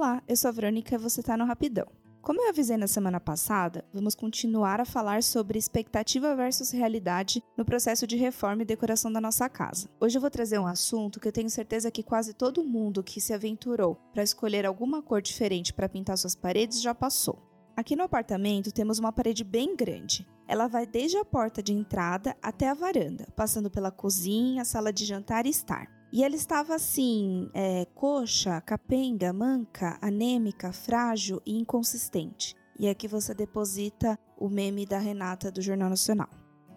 Olá, eu sou a Verônica e você está no Rapidão. Como eu avisei na semana passada, vamos continuar a falar sobre expectativa versus realidade no processo de reforma e decoração da nossa casa. Hoje eu vou trazer um assunto que eu tenho certeza que quase todo mundo que se aventurou para escolher alguma cor diferente para pintar suas paredes já passou. Aqui no apartamento temos uma parede bem grande. Ela vai desde a porta de entrada até a varanda, passando pela cozinha, sala de jantar e estar. E ela estava assim, é, coxa, capenga, manca, anêmica, frágil e inconsistente. E aqui você deposita o meme da Renata do Jornal Nacional.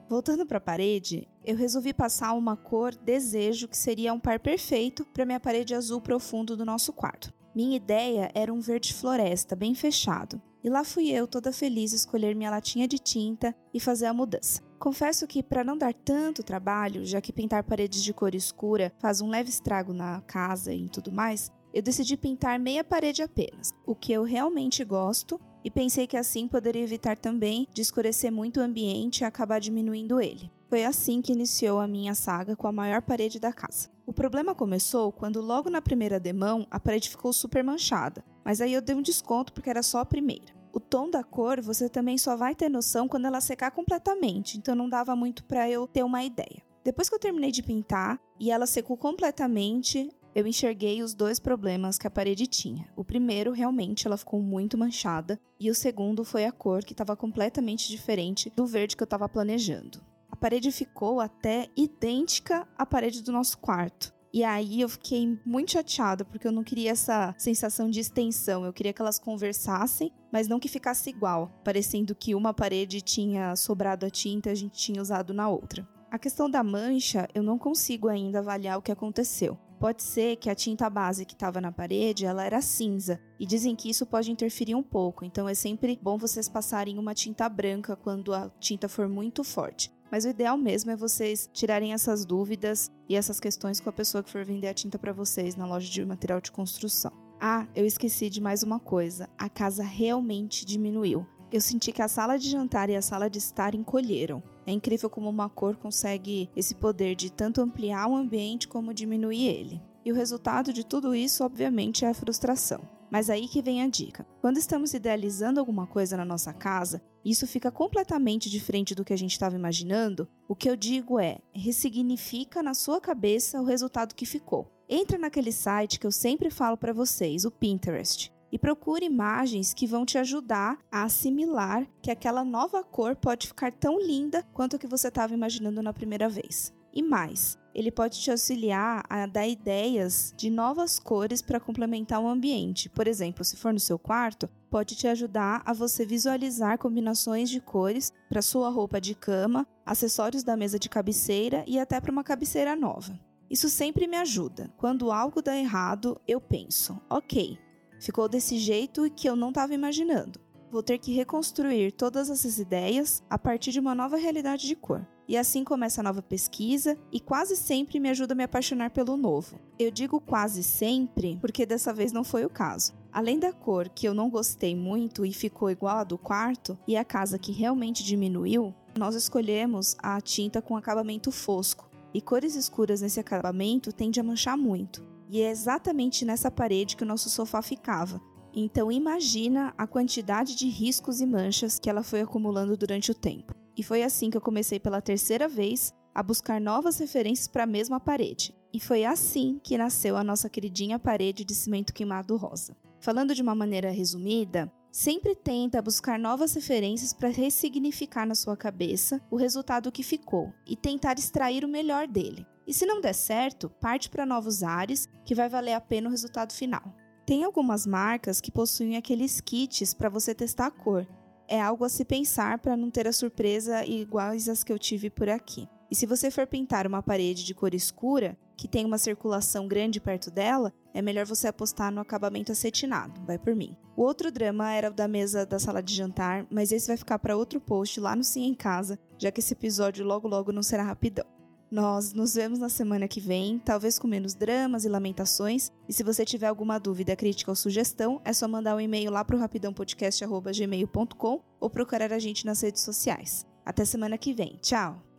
Voltando para a parede, eu resolvi passar uma cor desejo que seria um par perfeito para minha parede azul profundo do nosso quarto. Minha ideia era um verde floresta bem fechado. E lá fui eu, toda feliz, escolher minha latinha de tinta e fazer a mudança. Confesso que, para não dar tanto trabalho, já que pintar paredes de cor escura faz um leve estrago na casa e tudo mais, eu decidi pintar meia parede apenas, o que eu realmente gosto, e pensei que assim poderia evitar também de escurecer muito o ambiente e acabar diminuindo ele. Foi assim que iniciou a minha saga com a maior parede da casa. O problema começou quando, logo na primeira demão, a parede ficou super manchada, mas aí eu dei um desconto porque era só a primeira. O tom da cor você também só vai ter noção quando ela secar completamente, então não dava muito para eu ter uma ideia. Depois que eu terminei de pintar e ela secou completamente, eu enxerguei os dois problemas que a parede tinha. O primeiro, realmente, ela ficou muito manchada, e o segundo foi a cor, que estava completamente diferente do verde que eu estava planejando parede ficou até idêntica à parede do nosso quarto. E aí eu fiquei muito chateada porque eu não queria essa sensação de extensão. Eu queria que elas conversassem, mas não que ficasse igual, parecendo que uma parede tinha sobrado a tinta e a gente tinha usado na outra. A questão da mancha, eu não consigo ainda avaliar o que aconteceu. Pode ser que a tinta base que estava na parede, ela era cinza, e dizem que isso pode interferir um pouco, então é sempre bom vocês passarem uma tinta branca quando a tinta for muito forte. Mas o ideal mesmo é vocês tirarem essas dúvidas e essas questões com a pessoa que for vender a tinta para vocês na loja de material de construção. Ah, eu esqueci de mais uma coisa. A casa realmente diminuiu. Eu senti que a sala de jantar e a sala de estar encolheram. É incrível como uma cor consegue esse poder de tanto ampliar o ambiente como diminuir ele. E o resultado de tudo isso, obviamente, é a frustração. Mas aí que vem a dica. Quando estamos idealizando alguma coisa na nossa casa, isso fica completamente diferente do que a gente estava imaginando. O que eu digo é: ressignifica na sua cabeça o resultado que ficou. Entra naquele site que eu sempre falo para vocês, o Pinterest, e procure imagens que vão te ajudar a assimilar que aquela nova cor pode ficar tão linda quanto a que você estava imaginando na primeira vez. E mais, ele pode te auxiliar a dar ideias de novas cores para complementar o ambiente. Por exemplo, se for no seu quarto, pode te ajudar a você visualizar combinações de cores para sua roupa de cama, acessórios da mesa de cabeceira e até para uma cabeceira nova. Isso sempre me ajuda. Quando algo dá errado, eu penso: ok, ficou desse jeito que eu não estava imaginando. Vou ter que reconstruir todas essas ideias a partir de uma nova realidade de cor. E assim começa a nova pesquisa e quase sempre me ajuda a me apaixonar pelo novo. Eu digo quase sempre porque dessa vez não foi o caso. Além da cor que eu não gostei muito e ficou igual à do quarto, e a casa que realmente diminuiu, nós escolhemos a tinta com acabamento fosco. E cores escuras nesse acabamento tende a manchar muito. E é exatamente nessa parede que o nosso sofá ficava. Então imagina a quantidade de riscos e manchas que ela foi acumulando durante o tempo. E foi assim que eu comecei pela terceira vez a buscar novas referências para a mesma parede. E foi assim que nasceu a nossa queridinha parede de cimento queimado rosa. Falando de uma maneira resumida, sempre tenta buscar novas referências para ressignificar na sua cabeça o resultado que ficou e tentar extrair o melhor dele. E se não der certo, parte para novos ares que vai valer a pena o resultado final. Tem algumas marcas que possuem aqueles kits para você testar a cor, é algo a se pensar para não ter a surpresa iguais às que eu tive por aqui. E se você for pintar uma parede de cor escura, que tem uma circulação grande perto dela, é melhor você apostar no acabamento acetinado, vai por mim. O outro drama era o da mesa da sala de jantar, mas esse vai ficar para outro post lá no Sim em Casa, já que esse episódio logo logo não será rapidão. Nós nos vemos na semana que vem, talvez com menos dramas e lamentações. E se você tiver alguma dúvida, crítica ou sugestão, é só mandar um e-mail lá para o rapidãopodcast.gmail.com ou procurar a gente nas redes sociais. Até semana que vem. Tchau!